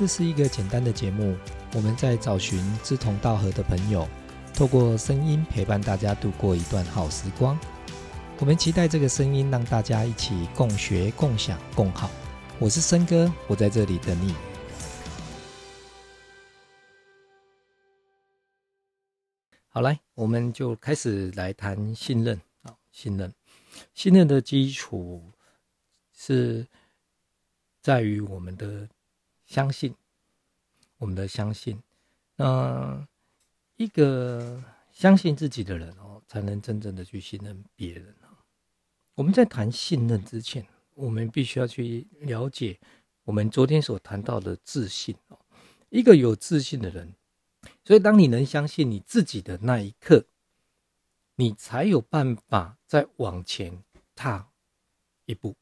这是一个简单的节目，我们在找寻志同道合的朋友，透过声音陪伴大家度过一段好时光。我们期待这个声音让大家一起共学、共享、共好。我是森哥，我在这里等你。好，来，我们就开始来谈信任啊，信任，信任的基础是在于我们的相信，我们的相信。那一个相信自己的人哦，才能真正的去信任别人啊。我们在谈信任之前，我们必须要去了解我们昨天所谈到的自信哦。一个有自信的人。所以，当你能相信你自己的那一刻，你才有办法再往前踏一步。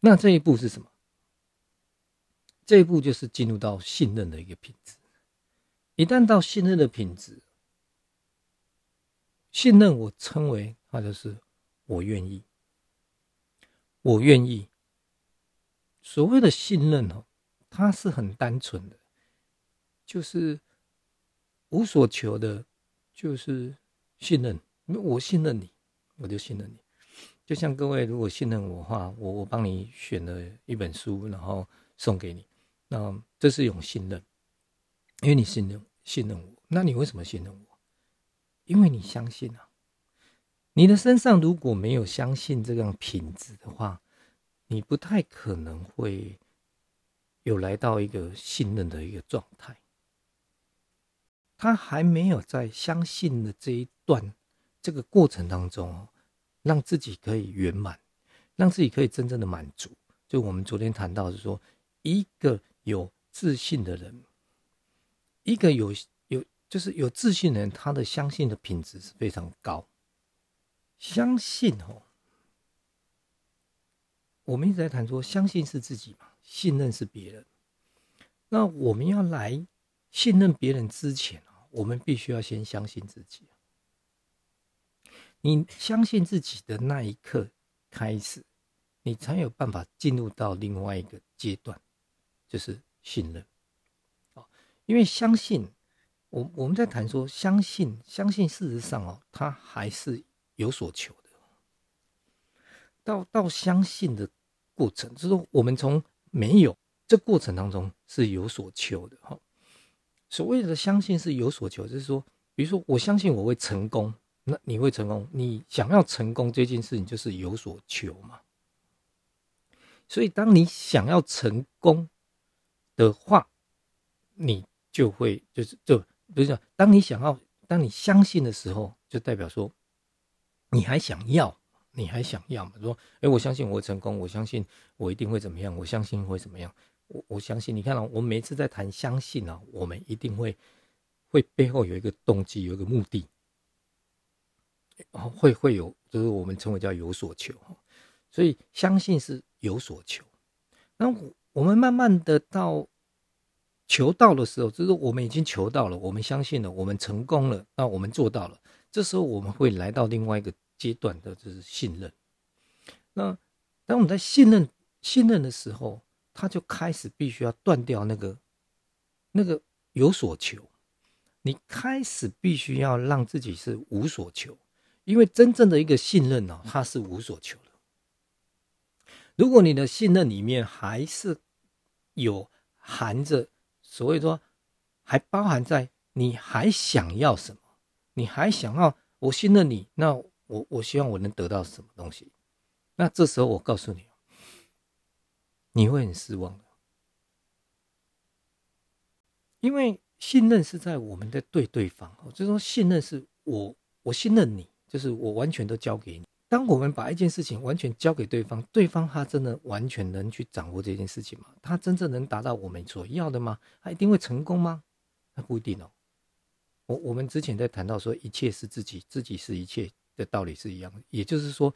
那这一步是什么？这一步就是进入到信任的一个品质。一旦到信任的品质，信任我称为它就是我愿意，我愿意。所谓的信任哦，它是很单纯的，就是。无所求的，就是信任。我信任你，我就信任你。就像各位，如果信任我的话，我我帮你选了一本书，然后送给你，那这是一种信任，因为你信任信任我。那你为什么信任我？因为你相信啊。你的身上如果没有相信这样品质的话，你不太可能会有来到一个信任的一个状态。他还没有在相信的这一段这个过程当中，让自己可以圆满，让自己可以真正的满足。就我们昨天谈到是说，一个有自信的人，一个有有就是有自信的人，他的相信的品质是非常高。相信哦，我们一直在谈说，相信是自己嘛，信任是别人。那我们要来信任别人之前我们必须要先相信自己。你相信自己的那一刻开始，你才有办法进入到另外一个阶段，就是信任。哦，因为相信，我我们在谈说相信，相信事实上哦，他还是有所求的。到到相信的过程，就是我们从没有这过程当中是有所求的哈。所谓的相信是有所求，就是说，比如说，我相信我会成功，那你会成功。你想要成功这件事情，就是有所求嘛。所以，当你想要成功的话，你就会就是就不是讲，当你想要，当你相信的时候，就代表说你还想要，你还想要嘛？说，哎，我相信我会成功，我相信我一定会怎么样，我相信会怎么样。我我相信，你看啊，我每次在谈相信啊，我们一定会会背后有一个动机，有一个目的，会会有，就是我们称为叫有所求所以相信是有所求。那我我们慢慢的到求到的时候，就是我们已经求到了，我们相信了，我们成功了，那我们做到了。这时候我们会来到另外一个阶段的，就是信任。那当我们在信任信任的时候，他就开始必须要断掉那个那个有所求，你开始必须要让自己是无所求，因为真正的一个信任呢，它是无所求的。如果你的信任里面还是有含着所谓说，还包含在你还想要什么，你还想要我信任你，那我我希望我能得到什么东西，那这时候我告诉你。你会很失望的，因为信任是在我们在对对方，就是说信任是我我信任你，就是我完全都交给你。当我们把一件事情完全交给对方，对方他真的完全能去掌握这件事情吗？他真正能达到我们所要的吗？他一定会成功吗？那不一定哦。我我们之前在谈到说，一切是自己，自己是一切的道理是一样的，也就是说，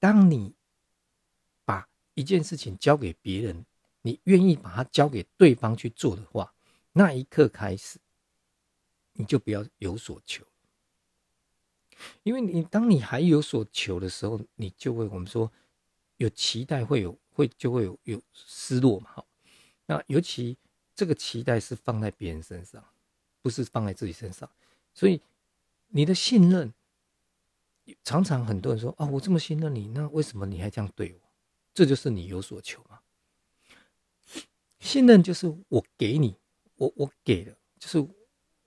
当你把。一件事情交给别人，你愿意把它交给对方去做的话，那一刻开始，你就不要有所求，因为你当你还有所求的时候，你就会我们说有期待，会有会就会有有失落嘛。好，那尤其这个期待是放在别人身上，不是放在自己身上。所以你的信任，常常很多人说：“啊，我这么信任你，那为什么你还这样对我？”这就是你有所求嘛。信任就是我给你，我我给了，就是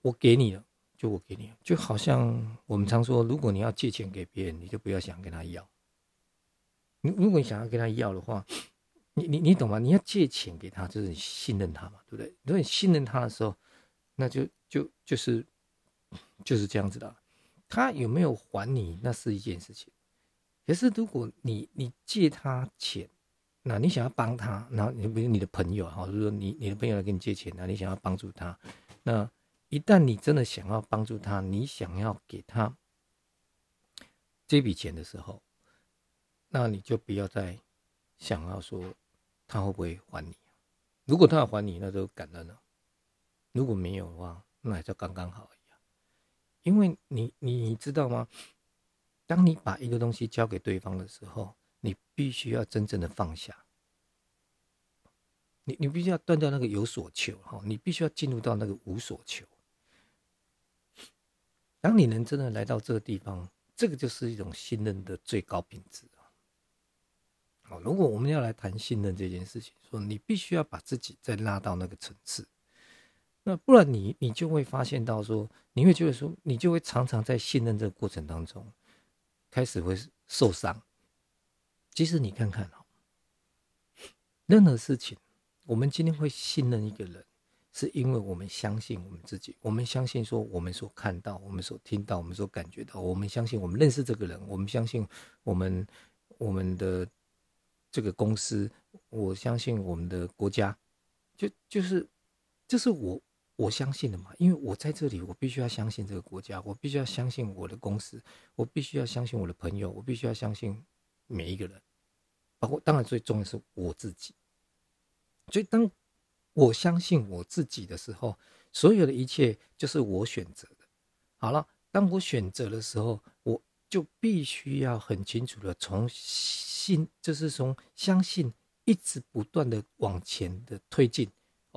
我给你了，就我给你，就好像我们常说，如果你要借钱给别人，你就不要想跟他要。你如果你想要跟他要的话，你你你懂吗？你要借钱给他，就是你信任他嘛，对不对？如果你信任他的时候，那就就就是就是这样子的。他有没有还你，那是一件事情。可是如果你你借他钱，那你想要帮他，然后你比如你的朋友哈，就是说你你的朋友来跟你借钱，那你想要帮助他，那一旦你真的想要帮助他，你想要给他这笔钱的时候，那你就不要再想要说他会不会还你。如果他要还你，那就感恩了；如果没有的话，那就刚刚好一样。因为你你知道吗？当你把一个东西交给对方的时候，你必须要真正的放下，你你必须要断掉那个有所求哈，你必须要进入到那个无所求。当你能真的来到这个地方，这个就是一种信任的最高品质啊。好，如果我们要来谈信任这件事情，说你必须要把自己再拉到那个层次，那不然你你就会发现到说，你会觉得说，你就会常常在信任这个过程当中，开始会受伤。其实你看看哦，任何事情，我们今天会信任一个人，是因为我们相信我们自己，我们相信说我们所看到、我们所听到、我们所感觉到，我们相信我们认识这个人，我们相信我们我们的这个公司，我相信我们的国家，就就是这是我我相信的嘛，因为我在这里，我必须要相信这个国家，我必须要相信我的公司，我必须要相信我的朋友，我必须要相信。每一个人，包括当然最重要是我自己。所以当我相信我自己的时候，所有的一切就是我选择的。好了，当我选择的时候，我就必须要很清楚的从信，就是从相信一直不断的往前的推进。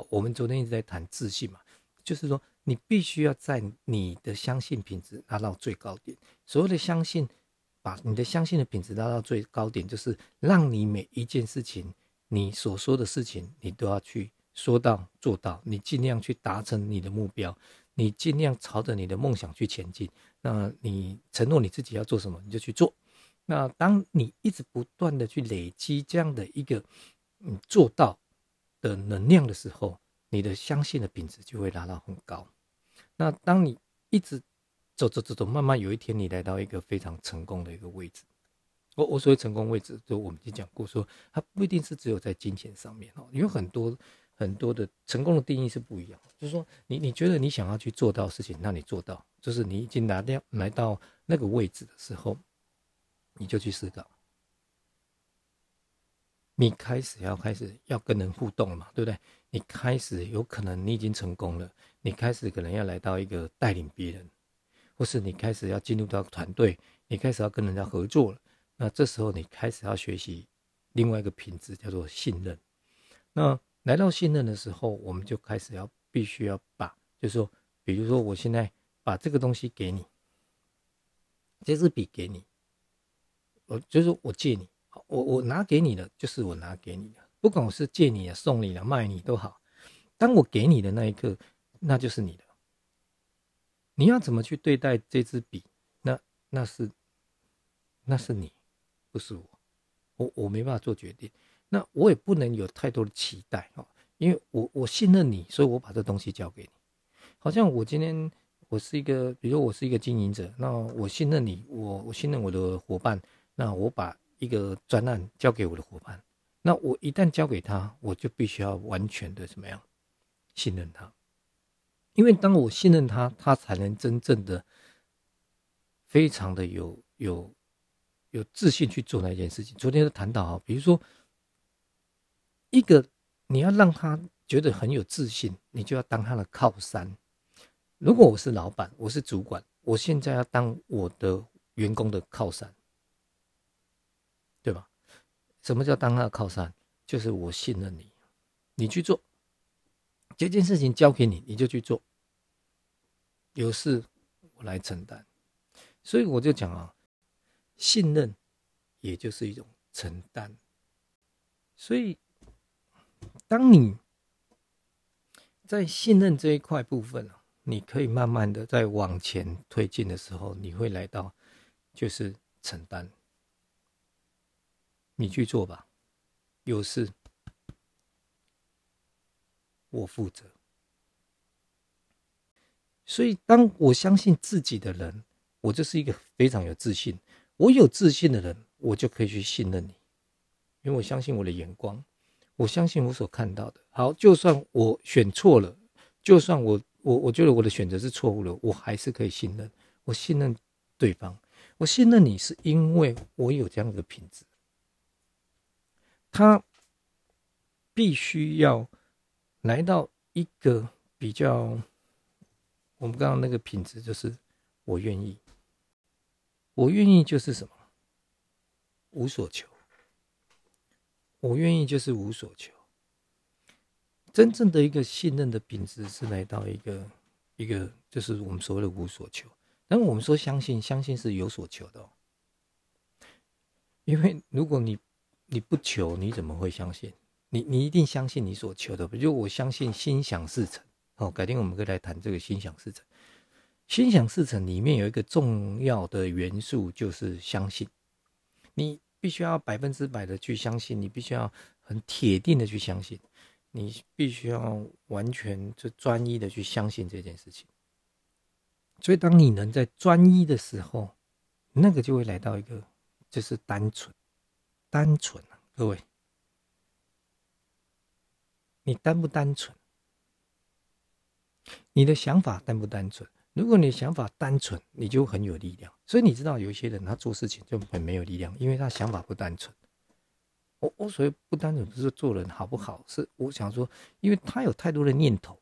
我们昨天一直在谈自信嘛，就是说你必须要在你的相信品质拿到最高点。所有的相信。把你的相信的品质拉到最高点，就是让你每一件事情，你所说的事情，你都要去说到做到，你尽量去达成你的目标，你尽量朝着你的梦想去前进。那你承诺你自己要做什么，你就去做。那当你一直不断的去累积这样的一个嗯做到的能量的时候，你的相信的品质就会拉到很高。那当你一直走走走走，慢慢有一天你来到一个非常成功的一个位置。我我所谓成功位置，就我们已经讲过，说它不一定是只有在金钱上面哦，有很多很多的成功的定义是不一样。就是说，你你觉得你想要去做到事情，那你做到，就是你已经拿掉来到那个位置的时候，你就去思考，你开始要开始要跟人互动了嘛，对不对？你开始有可能你已经成功了，你开始可能要来到一个带领别人。或是你开始要进入到团队，你开始要跟人家合作了，那这时候你开始要学习另外一个品质，叫做信任。那来到信任的时候，我们就开始要必须要把，就是说，比如说我现在把这个东西给你，这支笔给你，我就是我借你，我我拿给你的就是我拿给你的，不管我是借你的、送你的、卖你都好，当我给你的那一刻，那就是你的。你要怎么去对待这支笔？那那是那是你，不是我，我我没办法做决定。那我也不能有太多的期待哦，因为我我信任你，所以我把这东西交给你。好像我今天我是一个，比如说我是一个经营者，那我信任你，我我信任我的伙伴，那我把一个专案交给我的伙伴，那我一旦交给他，我就必须要完全的怎么样信任他。因为当我信任他，他才能真正的、非常的有有有自信去做那件事情。昨天谈到啊，比如说一个你要让他觉得很有自信，你就要当他的靠山。如果我是老板，我是主管，我现在要当我的员工的靠山，对吧？什么叫当他的靠山？就是我信任你，你去做。这件事情交给你，你就去做，有事我来承担。所以我就讲啊，信任也就是一种承担。所以，当你在信任这一块部分，你可以慢慢的在往前推进的时候，你会来到就是承担。你去做吧，有事我负责。所以，当我相信自己的人，我就是一个非常有自信。我有自信的人，我就可以去信任你。因为我相信我的眼光，我相信我所看到的。好，就算我选错了，就算我我我觉得我的选择是错误了，我还是可以信任。我信任对方，我信任你是因为我有这样的品质。他必须要来到一个比较，我们刚刚那个品质就是我愿意，我愿意就是什么，无所求。我愿意就是无所求，真正的一个信任的品质是来到一个一个就是我们所谓的无所求。但我们说相信，相信是有所求的。因为如果你你不求，你怎么会相信？你你一定相信你所求的。就我相信心想事成哦。改天我们可以来谈这个心想事成。心想事成里面有一个重要的元素就是相信你。必须要百分之百的去相信，你必须要很铁定的去相信，你必须要完全就专一的去相信这件事情。所以，当你能在专一的时候，那个就会来到一个就是单纯，单纯，各位，你单不单纯？你的想法单不单纯？如果你想法单纯，你就很有力量。所以你知道，有一些人他做事情就很没有力量，因为他想法不单纯。我我所谓不单纯，不是做人好不好，是我想说，因为他有太多的念头，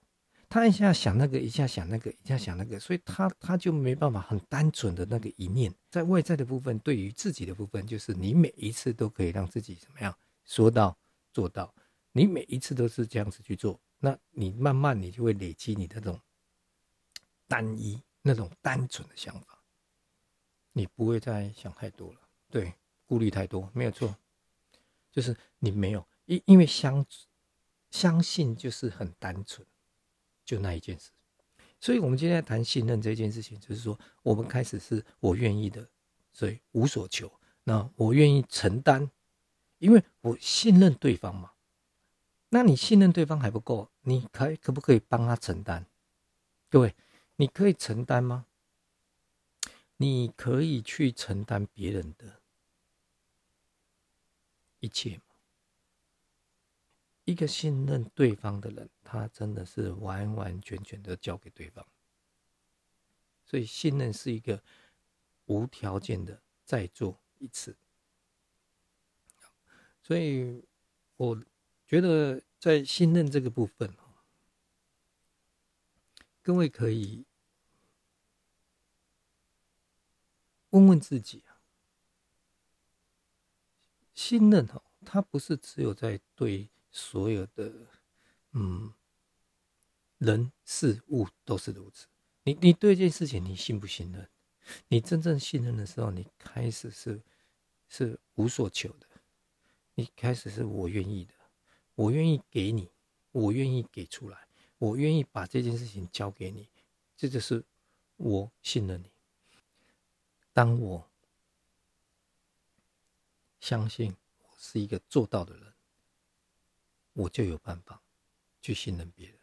他一下想那个，一下想那个，一下想那个，所以他他就没办法很单纯的那个一念。在外在的部分，对于自己的部分，就是你每一次都可以让自己怎么样说到做到，你每一次都是这样子去做，那你慢慢你就会累积你的这种。单一那种单纯的想法，你不会再想太多了。对，顾虑太多没有错，就是你没有因因为相相信就是很单纯，就那一件事。所以，我们今天谈信任这件事情，就是说，我们开始是我愿意的，所以无所求。那我愿意承担，因为我信任对方嘛。那你信任对方还不够，你可可不可以帮他承担？各位。你可以承担吗？你可以去承担别人的一切吗？一个信任对方的人，他真的是完完全全的交给对方。所以，信任是一个无条件的再做一次。所以，我觉得在信任这个部分。各位可以问问自己啊，信任哦，它不是只有在对所有的嗯人事物都是如此。你你对一件事情你信不信任？你真正信任的时候，你开始是是无所求的，你开始是我愿意的，我愿意给你，我愿意给出来。我愿意把这件事情交给你，这就是我信任你。当我相信我是一个做到的人，我就有办法去信任别人。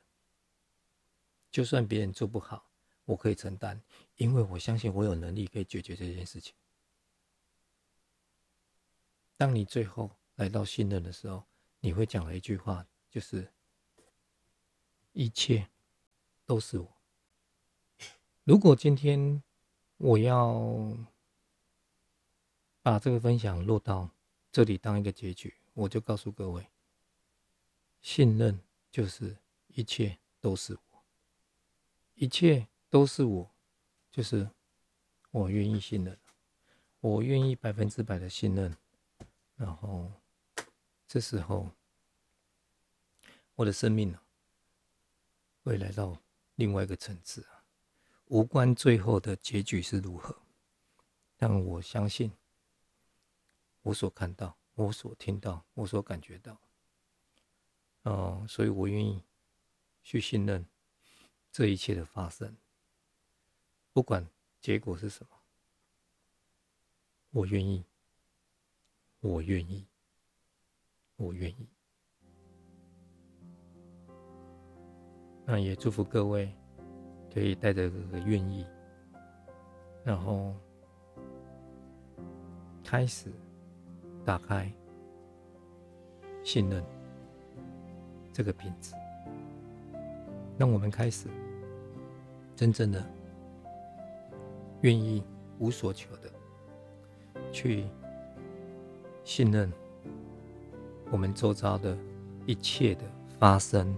就算别人做不好，我可以承担，因为我相信我有能力可以解决这件事情。当你最后来到信任的时候，你会讲了一句话，就是。一切都是我。如果今天我要把这个分享落到这里当一个结局，我就告诉各位：信任就是一切都是我，一切都是我，就是我愿意信任，我愿意百分之百的信任。然后这时候，我的生命呢？会来到另外一个层次啊，无关最后的结局是如何，但我相信，我所看到、我所听到、我所感觉到，哦，所以我愿意去信任这一切的发生，不管结果是什么，我愿意，我愿意，我愿意。那也祝福各位，可以带着这个愿意，然后开始打开信任这个品质，让我们开始真正的愿意无所求的去信任我们周遭的一切的发生。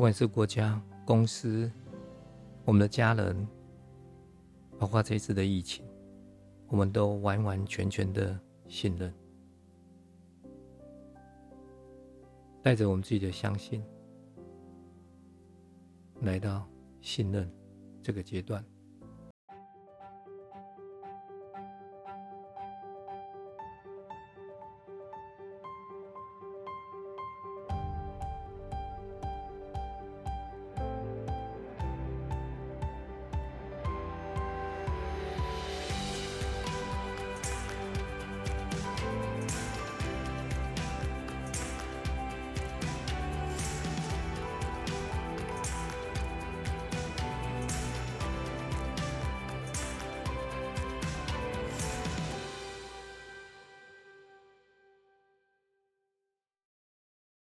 不管是国家、公司、我们的家人，包括这次的疫情，我们都完完全全的信任，带着我们自己的相信，来到信任这个阶段。